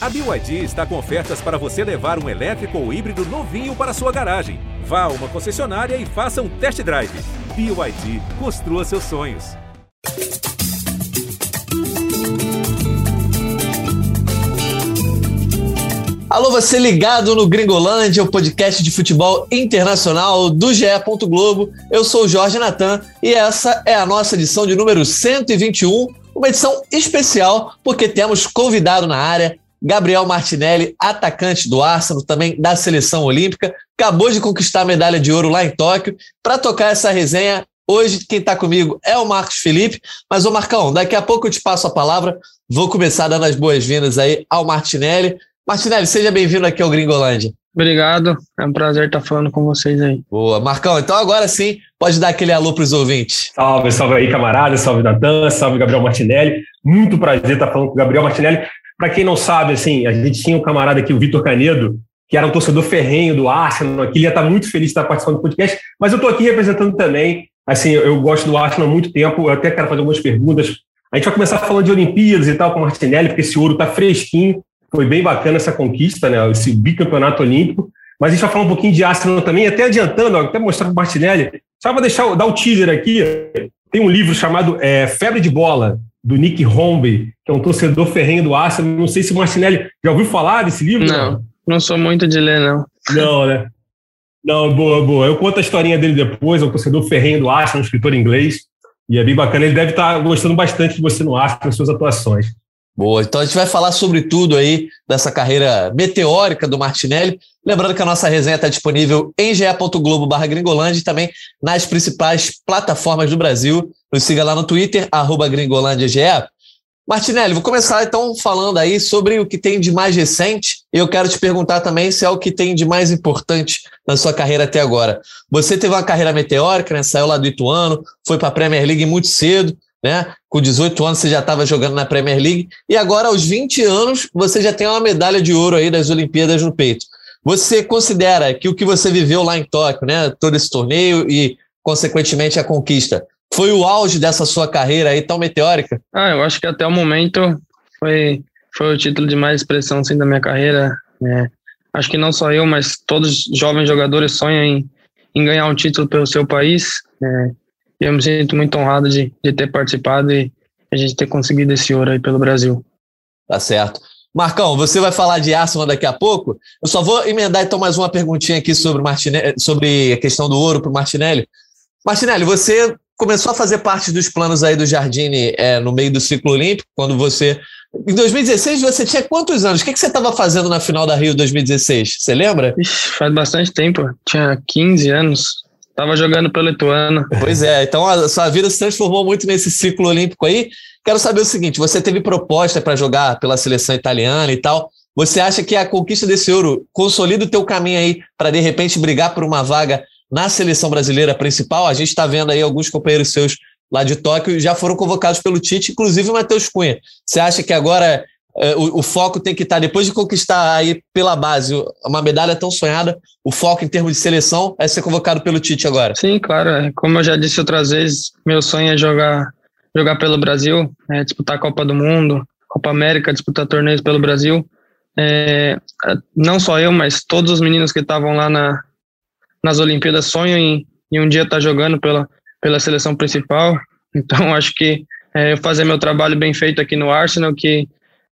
A BYD está com ofertas para você levar um elétrico ou híbrido novinho para sua garagem. Vá a uma concessionária e faça um test drive. BYD, construa seus sonhos. Alô, você ligado no Gringolândia, o podcast de futebol internacional do GE. Globo. Eu sou o Jorge Natan e essa é a nossa edição de número 121, uma edição especial porque temos convidado na área Gabriel Martinelli, atacante do Arsenal, também da seleção olímpica, acabou de conquistar a medalha de ouro lá em Tóquio. Para tocar essa resenha, hoje quem está comigo é o Marcos Felipe. Mas, ô Marcão, daqui a pouco eu te passo a palavra. Vou começar dando as boas-vindas aí ao Martinelli. Martinelli, seja bem-vindo aqui ao Gringolândia. Obrigado, é um prazer estar falando com vocês aí. Boa, Marcão, então agora sim, pode dar aquele alô para os ouvintes. Salve, salve aí, camarada, salve Natan, salve Gabriel Martinelli. Muito prazer estar falando com o Gabriel Martinelli. Para quem não sabe, assim, a gente tinha um camarada aqui, o Vitor Canedo, que era um torcedor ferrenho do Arsenal, que ele ia estar muito feliz de estar participando do podcast, mas eu estou aqui representando também. Assim, eu gosto do Arsenal há muito tempo, eu até quero fazer algumas perguntas. A gente vai começar falando de Olimpíadas e tal com o Martinelli, porque esse ouro está fresquinho. Foi bem bacana essa conquista, né? Esse bicampeonato olímpico. Mas a gente vai falar um pouquinho de Arsenal também, até adiantando, ó, até mostrar para o Martinelli. Só para deixar dar o teaser aqui, tem um livro chamado é, Febre de Bola, do Nick Hornby, que é um torcedor ferrenho do Arsenal. Não sei se o Martinelli já ouviu falar desse livro? Não, não sou muito de ler, não. Não, né? Não, boa, boa. Eu conto a historinha dele depois, é um torcedor ferrenho do Arsenal, um escritor inglês, e é bem bacana. Ele deve estar gostando bastante de você no Arsenal, das suas atuações. Boa, então a gente vai falar sobre tudo aí dessa carreira meteórica do Martinelli. Lembrando que a nossa resenha está disponível em ge.globo barra Gringolândia e também nas principais plataformas do Brasil. Nos siga lá no Twitter, arroba gringolândiage. Martinelli, vou começar então falando aí sobre o que tem de mais recente. E eu quero te perguntar também se é o que tem de mais importante na sua carreira até agora. Você teve uma carreira meteórica, né? Saiu lá do Ituano, foi para a Premier League muito cedo, né? Com 18 anos você já estava jogando na Premier League e agora aos 20 anos você já tem uma medalha de ouro aí das Olimpíadas no peito. Você considera que o que você viveu lá em Tóquio, né, todo esse torneio e consequentemente a conquista, foi o auge dessa sua carreira aí tão meteórica? Ah, eu acho que até o momento foi foi o título de mais expressão assim da minha carreira. Né? Acho que não só eu, mas todos os jovens jogadores sonham em, em ganhar um título pelo seu país. Né? Eu me sinto muito honrado de, de ter participado e a gente ter conseguido esse ouro aí pelo Brasil. Tá certo. Marcão, você vai falar de Arsenal daqui a pouco. Eu só vou emendar então mais uma perguntinha aqui sobre, Martinelli, sobre a questão do ouro para o Martinelli. Martinelli, você começou a fazer parte dos planos aí do Jardine é, no meio do ciclo olímpico, quando você. Em 2016, você tinha quantos anos? O que, que você estava fazendo na final da Rio 2016? Você lembra? Ixi, faz bastante tempo. Tinha 15 anos. Tava jogando pelo Ituano. Pois é, então a sua vida se transformou muito nesse ciclo olímpico aí. Quero saber o seguinte: você teve proposta para jogar pela seleção italiana e tal. Você acha que a conquista desse ouro consolida o teu caminho aí para de repente brigar por uma vaga na seleção brasileira principal? A gente está vendo aí alguns companheiros seus lá de Tóquio já foram convocados pelo Tite, inclusive o Matheus Cunha. Você acha que agora é, o, o, foco tem que estar, depois de conquistar aí pela base uma medalha tão sonhada, o foco em termos de seleção é ser convocado pelo Tite agora. Sim, claro. É. Como eu já disse outras vezes, meu sonho é jogar, jogar pelo Brasil, é disputar a Copa do Mundo, Copa América, disputar torneios pelo Brasil. É, não só eu, mas todos os meninos que estavam lá na, nas Olimpíadas sonham em, em um dia estar jogando pela, pela seleção principal. Então, acho que é, fazer meu trabalho bem feito aqui no Arsenal, que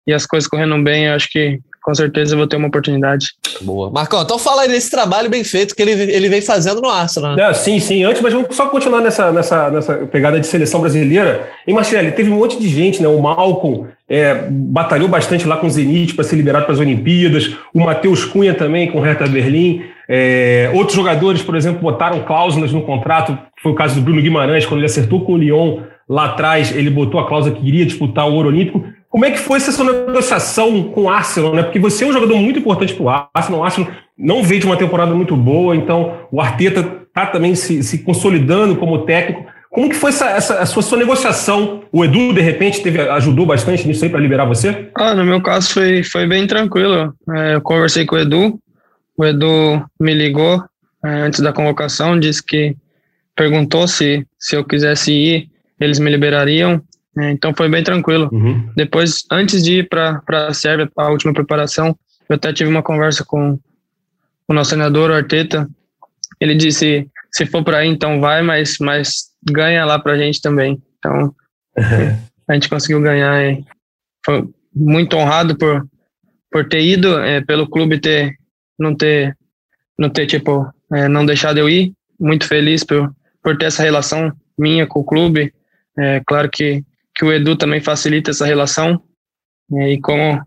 e as coisas correndo bem, eu acho que com certeza eu vou ter uma oportunidade. Boa. Marcão, então fala aí desse trabalho bem feito que ele, ele vem fazendo no Arsenal. Né? É, sim, sim. Antes, mas vamos só continuar nessa, nessa, nessa pegada de seleção brasileira. Em Martinelli, teve um monte de gente, né? O Malcolm é, batalhou bastante lá com o Zenit para ser liberado para as Olimpíadas. O Matheus Cunha também com o Hertha Berlim. É, outros jogadores, por exemplo, botaram cláusulas no contrato. Foi o caso do Bruno Guimarães, quando ele acertou com o Lyon lá atrás, ele botou a cláusula que iria disputar o Ouro Olímpico. Como é que foi essa sua negociação com o Arsenal, né? Porque você é um jogador muito importante para o Arsenal. O Arsenal não veio de uma temporada muito boa, então o Arteta está também se, se, consolidando como técnico. Como que foi essa, essa a sua, sua, negociação? O Edu, de repente, teve, ajudou bastante nisso aí para liberar você? Ah, no meu caso foi, foi bem tranquilo. É, eu conversei com o Edu, o Edu me ligou é, antes da convocação, disse que perguntou se, se eu quisesse ir, eles me liberariam. É, então foi bem tranquilo. Uhum. Depois, antes de ir para a Sérvia, a última preparação, eu até tive uma conversa com o nosso treinador, o Arteta. Ele disse: se for para aí, então vai, mas, mas ganha lá para a gente também. Então, a gente conseguiu ganhar. E foi muito honrado por, por ter ido, é, pelo clube ter não ter não ter tipo é, não deixado eu ir. Muito feliz por por ter essa relação minha com o clube. É, claro que que o Edu também facilita essa relação. E como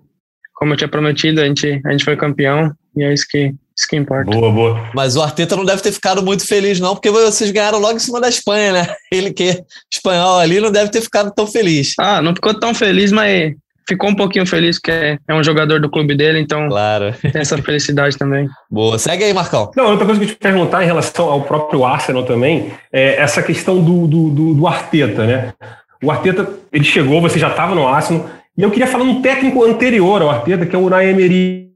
como eu tinha prometido, a gente a gente foi campeão e é isso que isso que importa. Boa, boa. Mas o Arteta não deve ter ficado muito feliz, não, porque vocês ganharam logo em cima da Espanha, né? Ele que é espanhol ali não deve ter ficado tão feliz. Ah, não ficou tão feliz, mas ficou um pouquinho feliz que é, é um jogador do clube dele, então claro. tem essa felicidade também. Boa, segue aí, Marcão. Não, outra coisa que eu te perguntar em relação ao próprio Arsenal também é essa questão do, do, do, do Arteta, né? O Arteta, ele chegou, você já estava no Arsenal, e eu queria falar um técnico anterior ao Arteta, que é o Unai Emery.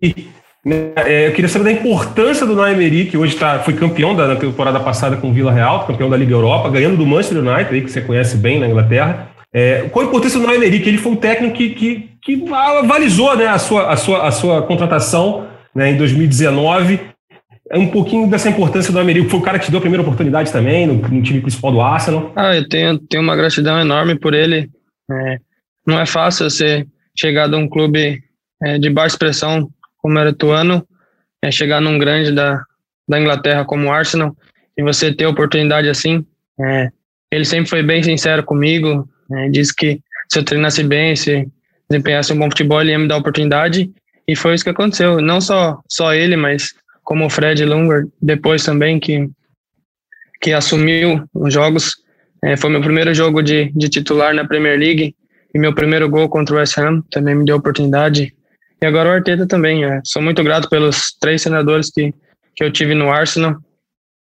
Né? É, eu queria saber da importância do Unai Emery, que hoje tá, foi campeão da, temporada passada com o Vila Real, campeão da Liga Europa, ganhando do Manchester United, aí, que você conhece bem na Inglaterra. É, qual a importância do Unai Emery? Que ele foi um técnico que, que, que avalizou né, a, sua, a, sua, a sua contratação né, em 2019 é um pouquinho dessa importância do Emery, foi o cara que te deu a primeira oportunidade também no, no, time principal do Arsenal. Ah, eu tenho, tenho uma gratidão enorme por ele. É, não é fácil você chegar de um clube é, de baixa expressão como era Tuano, é, chegar num grande da, da Inglaterra como o Arsenal e você ter oportunidade assim. É, ele sempre foi bem sincero comigo, é, disse que se eu treinasse bem, se desempenhasse um bom futebol, ele ia me dar oportunidade e foi isso que aconteceu. Não só, só ele, mas como o Fred Lunger, depois também, que, que assumiu os jogos. É, foi meu primeiro jogo de, de titular na Premier League e meu primeiro gol contra o West Ham também me deu oportunidade. E agora o Arteta também. É. Sou muito grato pelos três senadores que, que eu tive no Arsenal.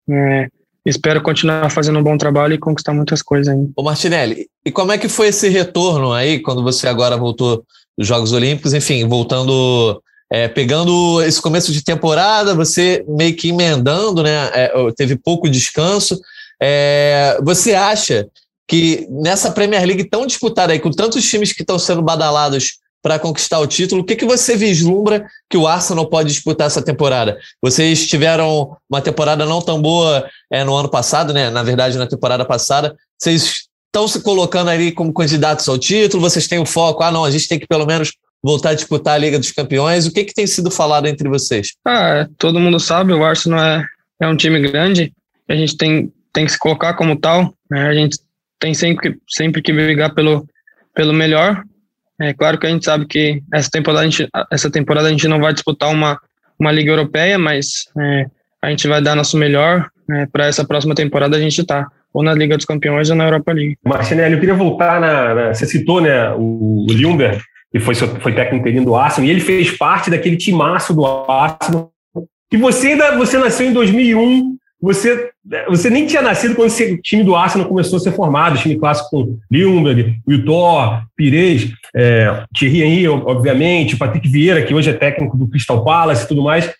É, espero continuar fazendo um bom trabalho e conquistar muitas coisas ainda. Ô Martinelli, e como é que foi esse retorno aí, quando você agora voltou dos Jogos Olímpicos? Enfim, voltando é, pegando esse começo de temporada, você meio que emendando, né? É, teve pouco descanso. É, você acha que nessa Premier League tão disputada aí, com tantos times que estão sendo badalados para conquistar o título, o que, que você vislumbra que o Arsenal pode disputar essa temporada? Vocês tiveram uma temporada não tão boa é, no ano passado, né? Na verdade, na temporada passada. Vocês estão se colocando ali como candidatos ao título? Vocês têm o foco? Ah, não, a gente tem que pelo menos voltar a disputar a Liga dos Campeões. O que, que tem sido falado entre vocês? Ah, todo mundo sabe, o Arsenal é, é um time grande, a gente tem, tem que se colocar como tal, né? a gente tem sempre, sempre que brigar pelo, pelo melhor. É claro que a gente sabe que essa temporada a gente, essa temporada a gente não vai disputar uma, uma Liga Europeia, mas é, a gente vai dar nosso melhor né, para essa próxima temporada a gente tá ou na Liga dos Campeões ou na Europa League. Martinelli, eu queria voltar na, na você citou né, o, o Ljungberg, que foi, foi técnico interino do Arsenal, e ele fez parte daquele timaço do Arsenal. E você ainda você nasceu em 2001, você, você nem tinha nascido quando o time do Arsenal começou a ser formado, time clássico com Lundberg, Wiltor, Pires, é, Thierry Henry, obviamente, Patrick Vieira, que hoje é técnico do Crystal Palace e tudo mais.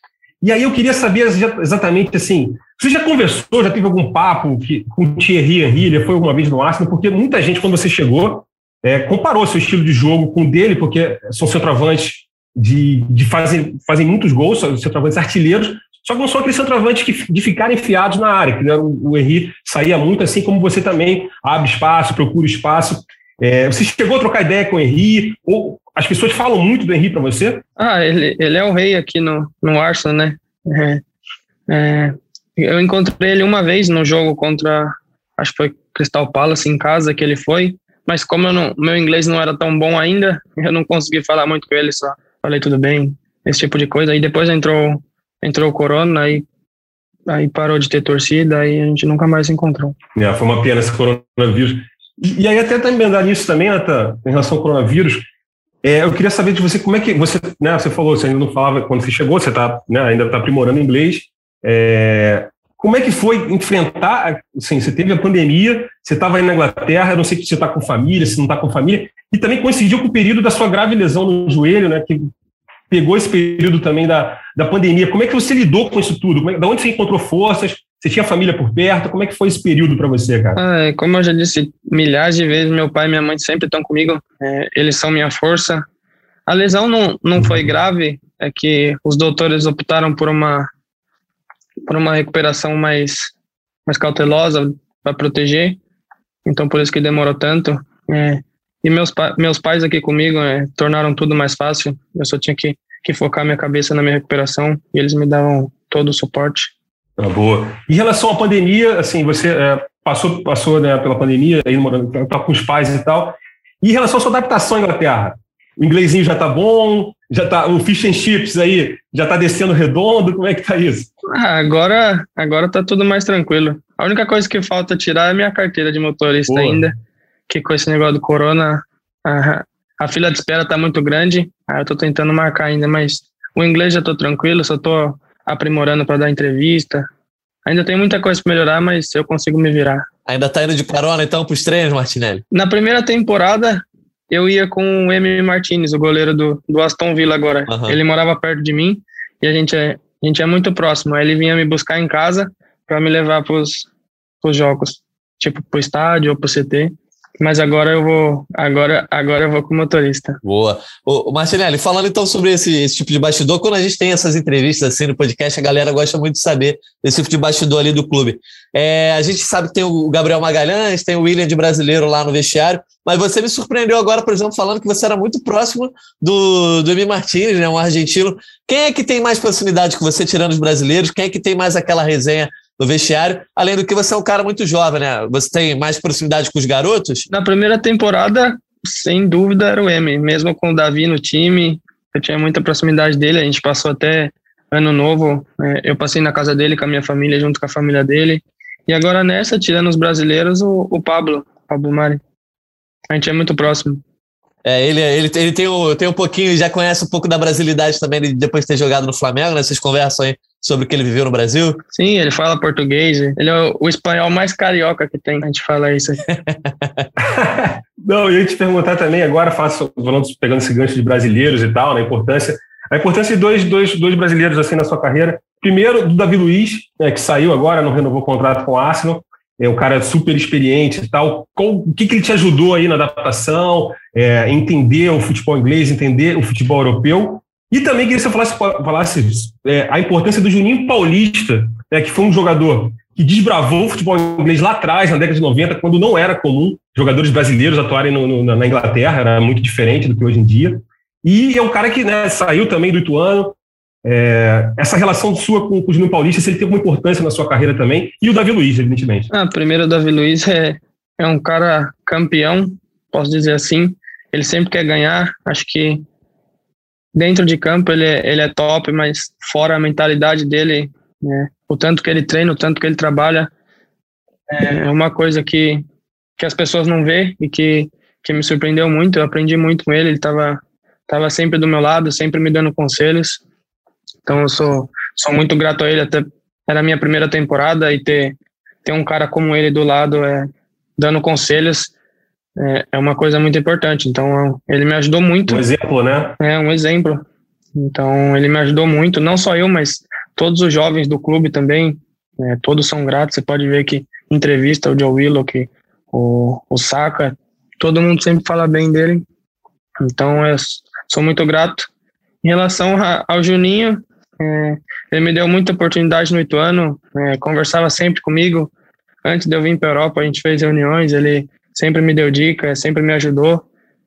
E aí eu queria saber exatamente assim, você já conversou, já teve algum papo que, com o Thierry Henry, ele foi alguma vez no Arsenal, porque muita gente, quando você chegou, é, comparou seu estilo de jogo com o dele, porque são centroavantes de, de fazem, fazem muitos gols, são centroavantes artilheiros, só que não são aqueles centroavantes que, de ficar enfiados na área, que né, o, Henry saía muito, assim como você também abre espaço, procura espaço. É, você chegou a trocar ideia com o Henry? Ou as pessoas falam muito do Henry para você? Ah, ele, ele é o rei aqui no, no Arsenal, né? É, é, eu encontrei ele uma vez no jogo contra, acho que foi Crystal Palace em casa que ele foi mas como não, meu inglês não era tão bom ainda, eu não consegui falar muito com ele, só falei tudo bem, esse tipo de coisa. Aí depois entrou, entrou o corona, aí, aí parou de ter torcida, aí a gente nunca mais se encontrou. É, foi uma pena esse coronavírus. E, aí até tá emendar nisso também, Natan, em relação ao coronavírus, é, eu queria saber de você como é que você, né, você falou, você ainda não falava quando você chegou, você tá, né, ainda está aprimorando inglês. É, como é que foi enfrentar? Assim, você teve a pandemia, você estava aí na Inglaterra, não sei se você está com família, se não está com família, e também coincidiu com o período da sua grave lesão no joelho, né? Que pegou esse período também da, da pandemia. Como é que você lidou com isso tudo? É, da onde você encontrou forças? Você tinha família por perto? Como é que foi esse período para você, cara? Ah, como eu já disse milhares de vezes, meu pai e minha mãe sempre estão comigo. É, eles são minha força. A lesão não, não foi grave, é que os doutores optaram por uma por uma recuperação mais mais cautelosa para proteger. Então por isso que demorou tanto. É, e meus, meus pais aqui comigo é, tornaram tudo mais fácil. Eu só tinha que, que focar minha cabeça na minha recuperação e eles me davam todo o suporte. Ah, boa. Em relação à pandemia, assim, você é, passou, passou né, pela pandemia, aí morando tá com os pais e tal. E em relação à sua adaptação à Inglaterra, o inglesinho já tá bom, já tá o fish and chips aí já tá descendo redondo, como é que tá isso? Ah, agora, agora tá tudo mais tranquilo. A única coisa que falta tirar é minha carteira de motorista boa. ainda que com esse negócio do corona, a, a fila de espera tá muito grande, aí eu tô tentando marcar ainda, mas o inglês já tô tranquilo, só tô aprimorando para dar entrevista. Ainda tem muita coisa para melhorar, mas eu consigo me virar. Ainda tá indo de carona então pros treinos, Martinelli? Na primeira temporada, eu ia com o M. Martinez, o goleiro do, do Aston Villa agora. Uhum. Ele morava perto de mim e a gente é, a gente é muito próximo. Aí ele vinha me buscar em casa para me levar pros, pros jogos, tipo pro estádio ou pro CT. Mas agora eu vou, agora, agora eu vou com motorista. Boa. O, Martinelli, falando então sobre esse, esse, tipo de bastidor, quando a gente tem essas entrevistas assim no podcast, a galera gosta muito de saber desse tipo de bastidor ali do clube. É, a gente sabe que tem o Gabriel Magalhães, tem o William de brasileiro lá no vestiário, mas você me surpreendeu agora, por exemplo, falando que você era muito próximo do, do Emi Martins, né, um argentino. Quem é que tem mais proximidade com você, tirando os brasileiros? Quem é que tem mais aquela resenha no vestiário, além do que você é um cara muito jovem, né? Você tem mais proximidade com os garotos? Na primeira temporada, sem dúvida, era o M, mesmo com o Davi no time, eu tinha muita proximidade dele, a gente passou até ano novo, é, eu passei na casa dele com a minha família, junto com a família dele, e agora nessa, tirando os brasileiros, o, o Pablo, Pablo Mari. A gente é muito próximo. É, ele, ele, ele tem, um, tem um pouquinho, já conhece um pouco da brasilidade também, depois de ter jogado no Flamengo, né? Vocês conversam aí sobre o que ele viveu no Brasil? Sim, ele fala português. Ele é o, espanhol mais carioca que tem, a gente fala isso. Não, eu ia te perguntar também agora, faço, falando, pegando esse gancho de brasileiros e tal, na né, importância, a importância de dois, dois, dois brasileiros assim na sua carreira. Primeiro, do Davi Luiz, né, que saiu agora, não renovou o contrato com o Arsenal, é um cara super experiente e tal. Qual, o que, que ele te ajudou aí na adaptação, é, entender o futebol inglês, entender o futebol europeu? E também queria que você falasse, falasse é, a importância do Juninho Paulista, né, que foi um jogador que desbravou o futebol inglês lá atrás, na década de 90, quando não era comum jogadores brasileiros atuarem no, no, na Inglaterra, era muito diferente do que hoje em dia. E é um cara que né, saiu também do Ituano, é, essa relação sua com, com, o Juninho Paulista, se ele teve uma importância na sua carreira também, e o Davi Luiz, evidentemente. Ah, primeiro, o Davi Luiz é, é um cara campeão, posso dizer assim. Ele sempre quer ganhar. Acho que dentro de campo ele é, ele é top, mas fora a mentalidade dele, né, o tanto que ele treina, o tanto que ele trabalha, é uma coisa que, que as pessoas não vê e que, que me surpreendeu muito. Eu aprendi muito com ele. Ele estava tava sempre do meu lado, sempre me dando conselhos. Então eu sou, sou muito grato a ele, até era a minha primeira temporada e ter, ter um cara como ele do lado, é, dando conselhos, é, é uma coisa muito importante. Então ele me ajudou muito. Um exemplo, né? É, um exemplo. Então ele me ajudou muito, não só eu, mas todos os jovens do clube também, é, todos são gratos. Você pode ver que entrevista o Joe Willow, que o, o Saka, todo mundo sempre fala bem dele. Então eu sou muito grato. Em relação ao Juninho, é, ele me deu muita oportunidade no Ituano, é, conversava sempre comigo. Antes de eu vir para a Europa, a gente fez reuniões, ele sempre me deu dicas, sempre me ajudou,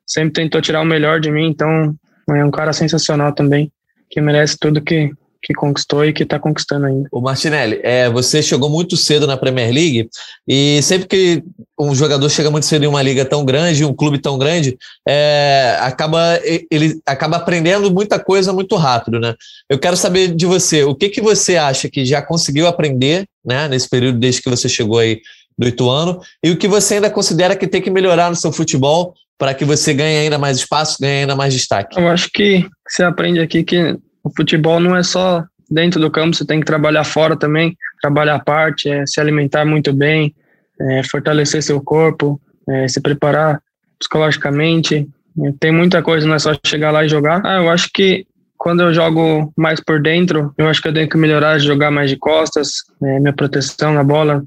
sempre tentou tirar o melhor de mim. Então, é um cara sensacional também, que merece tudo que, que conquistou e que está conquistando ainda. O Martinelli, é, você chegou muito cedo na Premier League e sempre que um jogador chega muito cedo em uma liga tão grande, um clube tão grande, é, acaba ele acaba aprendendo muita coisa muito rápido, né? Eu quero saber de você, o que que você acha que já conseguiu aprender, né, nesse período desde que você chegou aí do Ituano e o que você ainda considera que tem que melhorar no seu futebol para que você ganhe ainda mais espaço, ganhe ainda mais destaque? Eu acho que você aprende aqui que o futebol não é só dentro do campo, você tem que trabalhar fora também, trabalhar a parte, é, se alimentar muito bem, é, fortalecer seu corpo, é, se preparar psicologicamente. É, tem muita coisa, não é só chegar lá e jogar. Ah, eu acho que quando eu jogo mais por dentro, eu acho que eu tenho que melhorar, jogar mais de costas, né, minha proteção na bola,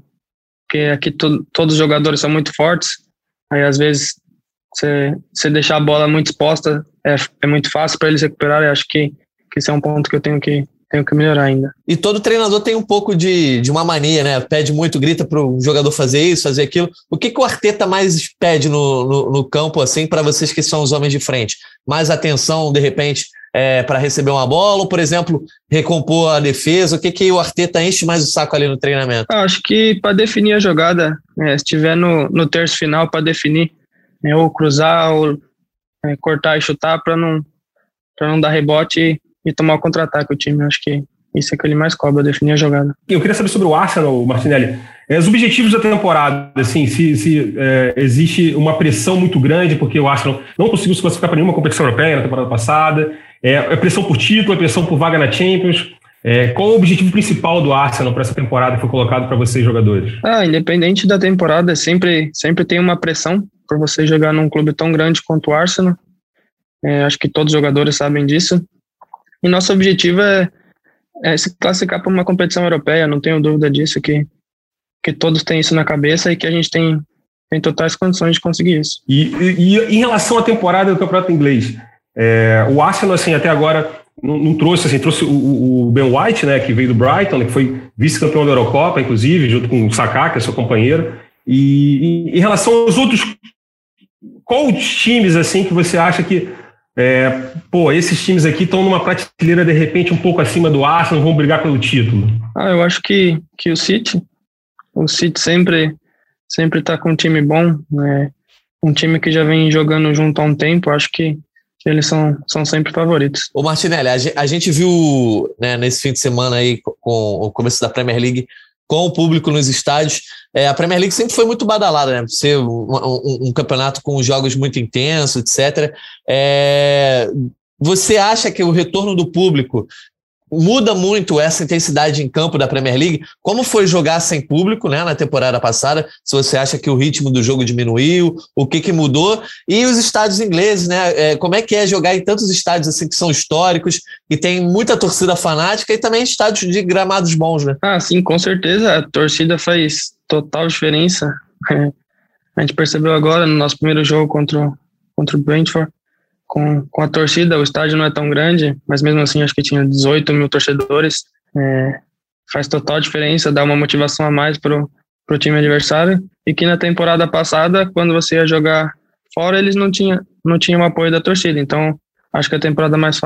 porque aqui to, todos os jogadores são muito fortes, aí às vezes você deixar a bola muito exposta é, é muito fácil para eles recuperarem, acho que, que esse é um ponto que eu tenho que, tenho que melhorar ainda. E todo treinador tem um pouco de, de uma mania, né? Pede muito, grita para o jogador fazer isso, fazer aquilo. O que, que o Arteta mais pede no, no, no campo, assim, para vocês que são os homens de frente? Mais atenção, de repente, é, para receber uma bola, ou, por exemplo, recompor a defesa? O que, que o Arteta enche mais o saco ali no treinamento? Ah, acho que para definir a jogada, é, se estiver no, no terço final para definir, é, ou cruzar, ou é, cortar e chutar para não, não dar rebote e, e tomar o contra-ataque o time. Acho que isso é que ele mais cobra, definir a jogada. Eu queria saber sobre o Arsenal, Martinelli. É, os objetivos da temporada, assim, se, se é, existe uma pressão muito grande, porque o Arsenal não conseguiu se classificar para nenhuma competição europeia na temporada passada, é, é pressão por título, é pressão por vaga na Champions. É, qual o objetivo principal do Arsenal para essa temporada que foi colocado para vocês, jogadores? Ah, independente da temporada, sempre, sempre tem uma pressão por você jogar num clube tão grande quanto o Arsenal. É, acho que todos os jogadores sabem disso. E nosso objetivo é, é se classificar para uma competição europeia, não tenho dúvida disso, que, que todos têm isso na cabeça e que a gente tem, tem totais condições de conseguir isso. E, e, e em relação à temporada do Campeonato Inglês, é, o Arsenal, assim, até agora não, não trouxe, assim, trouxe o, o, Ben White, né, que veio do Brighton, né, que foi vice-campeão da Eurocopa, inclusive, junto com o Saka, que é seu companheiro. E, e em relação aos outros, qual os times, assim, que você acha que, é, pô, esses times aqui estão numa prateleira, de repente, um pouco acima do Arsenal, vão brigar pelo título? Ah, eu acho que, que o City, o City sempre sempre está com um time bom, né, um time que já vem jogando junto há um tempo, acho que eles são, são sempre favoritos. Ô Martinelli, a gente viu né, nesse fim de semana aí com o começo da Premier League com o público nos estádios. É, a Premier League sempre foi muito badalada, né? Ser um, um, um campeonato com jogos muito intensos, etc. É, você acha que o retorno do público muda muito essa intensidade em campo da Premier League. Como foi jogar sem público né, na temporada passada? Se você acha que o ritmo do jogo diminuiu, o que, que mudou? E os estádios ingleses, né? É, como é que é jogar em tantos estádios assim que são históricos, que tem muita torcida fanática e também estádios de gramados bons, né? Ah, sim, com certeza. A torcida faz total diferença. A gente percebeu agora no nosso primeiro jogo contra, contra o Brentford com, com a torcida, o estádio não é tão grande, mas mesmo assim acho que tinha 18 mil torcedores. É, faz total diferença, dá uma motivação a mais para o time adversário. E que na temporada passada, quando você ia jogar fora, eles não tinham não tinham apoio da torcida. Então, acho que a temporada mais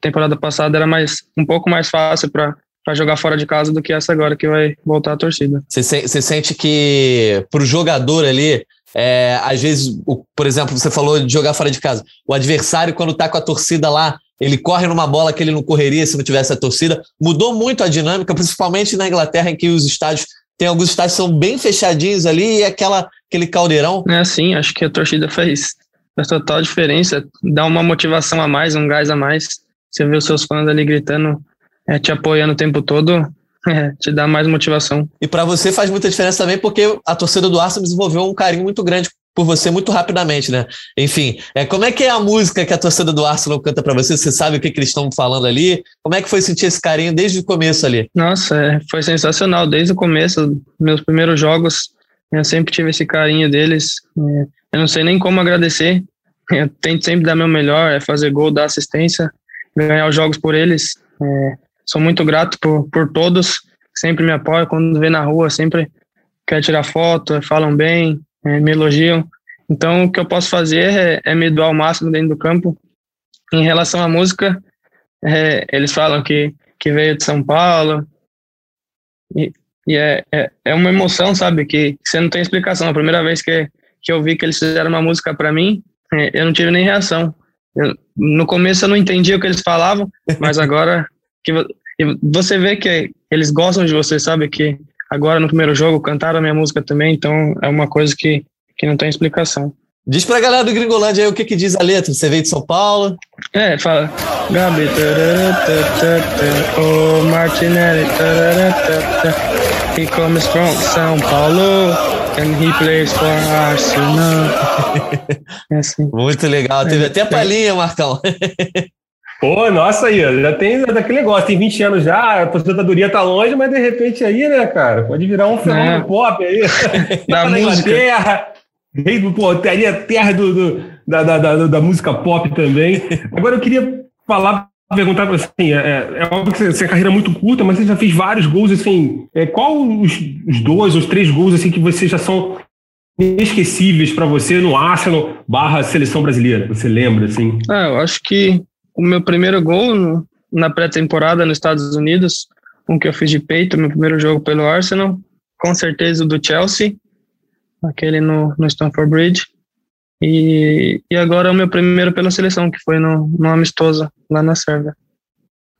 temporada passada era mais um pouco mais fácil para para jogar fora de casa do que essa agora que vai voltar a torcida. Você, você sente que para o jogador ali é, às vezes, o, por exemplo, você falou de jogar fora de casa. O adversário, quando está com a torcida lá, ele corre numa bola que ele não correria se não tivesse a torcida. Mudou muito a dinâmica, principalmente na Inglaterra, em que os estádios tem alguns estádios que são bem fechadinhos ali e aquela, aquele caldeirão. É assim, acho que a torcida faz, faz total diferença, dá uma motivação a mais, um gás a mais. Você vê os seus fãs ali gritando, é, te apoiando o tempo todo, é, te dá mais motivação. E para você faz muita diferença também, porque a torcida do Arsenal desenvolveu um carinho muito grande por você muito rapidamente, né? Enfim, é, como é que é a música que a torcida do Arsenal canta para você? Você sabe o que, que eles estão falando ali? Como é que foi sentir esse carinho desde o começo ali? Nossa, é, foi sensacional. Desde o começo, meus primeiros jogos, eu sempre tive esse carinho deles. É, eu não sei nem como agradecer. Eu tento sempre dar meu melhor, é fazer gol, dar assistência, ganhar os jogos por eles. É, sou muito grato por, por todos, sempre me apoiam quando vê na rua, sempre quer tirar foto, falam bem, é, me elogiam. Então, o que eu posso fazer é, é, me doar ao máximo dentro do campo. Em relação à música, é, eles falam que, que veio de São Paulo, e, e é, é, é, uma emoção, sabe, que, que, você não tem explicação. A primeira vez que, que eu vi que eles fizeram uma música para mim, é, eu não tive nem reação. Eu, no começo eu não entendia o que eles falavam, mas agora que você vê que eles gostam de você, sabe? Que agora no primeiro jogo cantaram a minha música também, então é uma coisa que, que não tem explicação. Diz pra galera do Gringolândia aí o que, que diz a letra. Você veio de São Paulo? É, fala. Gabi, o Martinelli, he comes from São Paulo and he plays for Arsenal. É assim. Muito legal. Teve é, até a palhinha, Marcão. Pô, nossa aí, já tem daquele negócio, tem 20 anos já, a aposentadoria tá longe, mas de repente aí, né, cara, pode virar um fenômeno é. pop aí. Da tá música. Inglaterra, rei do, pô, teria terra do, do da, da, da, da, música pop também. Agora eu queria falar, perguntar assim, é, é óbvio que você, a carreira é muito curta, mas você já fez vários gols, assim, é, qual os, os dois, os três gols, assim, que você já são inesquecíveis para você no Arsenal barra seleção brasileira? Você lembra, assim? Ah, eu acho que o meu primeiro gol no, na pré-temporada nos Estados Unidos, um que eu fiz de peito, meu primeiro jogo pelo Arsenal, com certeza o do Chelsea, aquele no, no Stamford Bridge. E, e agora o meu primeiro pela seleção, que foi no, no amistoso lá na Sérvia.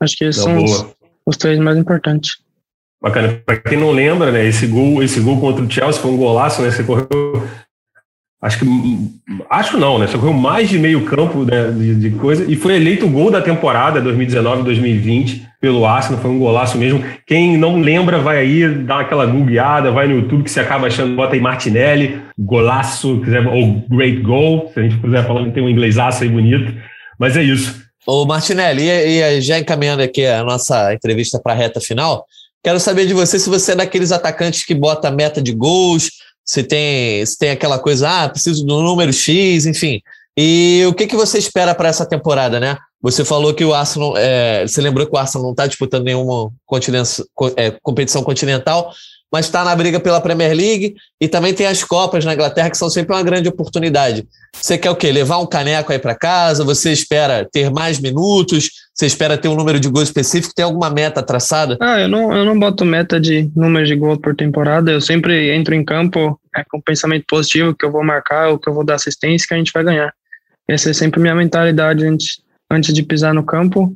Acho que esses são os, os, três mais importantes. Bacana. Para quem não lembra, né, esse gol, esse gol contra o Chelsea foi um golaço, né? Você correu acho que acho não, né? Você correu mais de meio campo né, de, de, coisa e foi eleito o gol da temporada 2019-2020 pelo Arsenal, foi um golaço mesmo. Quem não lembra vai aí dar aquela googleada, vai no YouTube que você acaba achando, bota aí Martinelli, golaço, quiser, ou great goal, se a gente quiser falar, tem um inglesaço aí bonito. Mas é isso. Ô Martinelli, e, e já encaminhando aqui a nossa entrevista para a reta final, quero saber de você se você é daqueles atacantes que bota meta de gols, se tem, se tem aquela coisa, ah, preciso do número X, enfim. E o que, que você espera para essa temporada, né? Você falou que o Arsenal, é, você lembrou que o Arsenal não está disputando nenhuma é, competição continental, mas está na briga pela Premier League e também tem as Copas na Inglaterra, que são sempre uma grande oportunidade. Você quer o quê? Levar um caneco aí para casa? Você espera ter mais minutos? Você espera ter um número de gols específico? Tem alguma meta traçada? Ah, eu não, eu não boto meta de número de gols por temporada. Eu sempre entro em campo é, com pensamento positivo, que eu vou marcar, ou que eu vou dar assistência, que a gente vai ganhar. Essa é sempre minha mentalidade antes, antes de pisar no campo.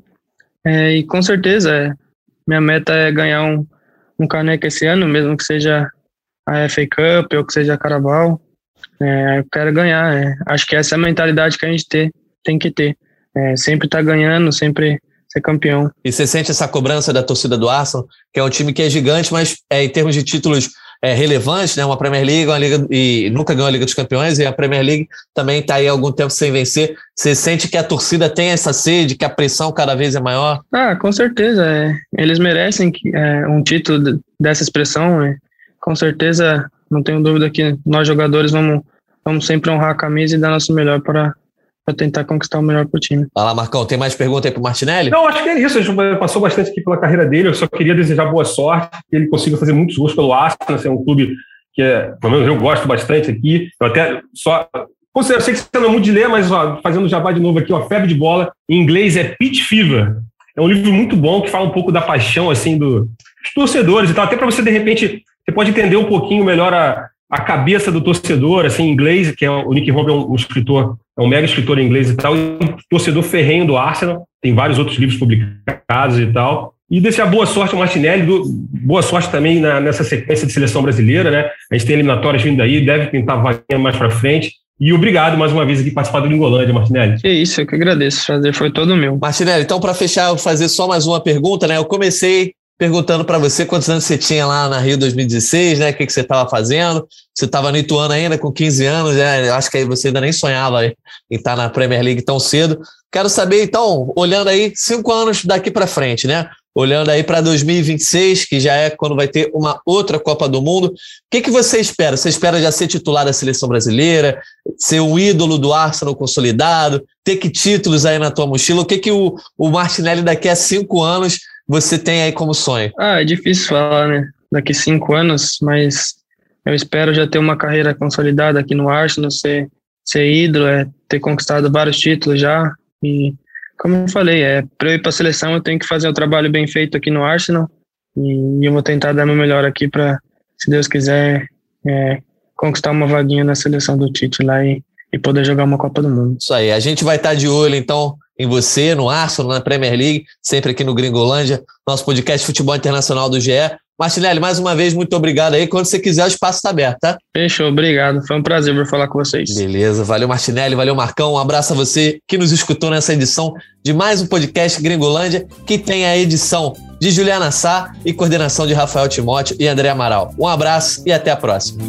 É, e com certeza, é, minha meta é ganhar um, um caneco esse ano, mesmo que seja a FA Cup ou que seja a Carabao. É, eu quero ganhar. É. Acho que essa é a mentalidade que a gente ter, tem que ter. É, sempre estar tá ganhando, sempre ser campeão. E você sente essa cobrança da torcida do Arsenal, que é um time que é gigante, mas é, em termos de títulos é, relevantes, né? Uma Premier League, uma Liga e nunca ganhou a Liga dos Campeões e a Premier League também está aí há algum tempo sem vencer. Você sente que a torcida tem essa sede, que a pressão cada vez é maior? Ah, com certeza. É. Eles merecem que, é, um título dessa expressão. É. Com certeza, não tenho dúvida que nós jogadores vamos, vamos sempre honrar a camisa e dar nosso melhor para para tentar conquistar o melhor para o time. Vai lá, Marcão, tem mais pergunta aí para o Martinelli? Não, acho que é isso. A gente passou bastante aqui pela carreira dele. Eu só queria desejar boa sorte, que ele consiga fazer muitos gols pelo Arsenal. É um clube que, é, pelo menos, eu gosto bastante aqui. Eu até só. Eu sei que você não é muito de ler, mas ó, fazendo jabá de novo aqui, ó, Febre de Bola, em inglês é Pitch Fever. É um livro muito bom que fala um pouco da paixão assim do, dos torcedores e tal. Até para você, de repente, você pode entender um pouquinho melhor a, a cabeça do torcedor, assim, em inglês, que é o Nick Robb é um, um, escritor, é um mega escritor em inglês e tal, e um torcedor ferrenho do Arsenal, tem vários outros livros publicados e tal. E desejar boa sorte ao Martinelli, do, boa sorte também na, nessa sequência de seleção brasileira, né? A gente tem eliminatórias vindo aí, deve tentar vaguinha mais para frente. E obrigado mais uma vez aqui participar do Lingolândia, Martinelli. Que isso, eu que agradeço. Fazer foi todo meu. Martinelli, então para fechar, eu vou fazer só mais uma pergunta, né? Eu comecei perguntando para você quantos anos você tinha lá na Rio 2016, né? O que, que você estava fazendo? Você estava no Ituano ainda com 15 anos, né? Acho que aí você ainda nem sonhava em estar na Premier League tão cedo. Quero saber, então, olhando aí cinco anos daqui para frente, né? Olhando aí para 2026, que já é quando vai ter uma outra Copa do Mundo, o que, que você espera? Você espera já ser titular da seleção brasileira, ser um ídolo do Arsenal consolidado, ter que títulos aí na tua mochila? O que, que o, o Martinelli daqui a cinco anos você tem aí como sonho? Ah, é difícil falar, né? Daqui cinco anos, mas eu espero já ter uma carreira consolidada aqui no Arsenal, ser, ser ídolo, é, ter conquistado vários títulos já. E, como eu falei, é, para eu ir para a seleção, eu tenho que fazer um trabalho bem feito aqui no Arsenal. E, eu vou tentar dar meu melhor aqui para, se Deus quiser, é, conquistar uma vaguinha na seleção do Tite lá e, e poder jogar uma Copa do Mundo. Isso aí. A gente vai estar de olho, então, em você, no Arsenal, na Premier League, sempre aqui no Gringolândia, nosso podcast Futebol Internacional do GE. Martinelli, mais uma vez, muito obrigado aí. Quando você quiser, o espaço está aberto, tá? Fechou, obrigado. Foi um prazer vir falar com vocês. Beleza, valeu Martinelli, valeu Marcão. Um abraço a você que nos escutou nessa edição de mais um podcast Gringolândia, que tem a edição de Juliana Sá e coordenação de Rafael Timóteo e André Amaral. Um abraço e até a próxima.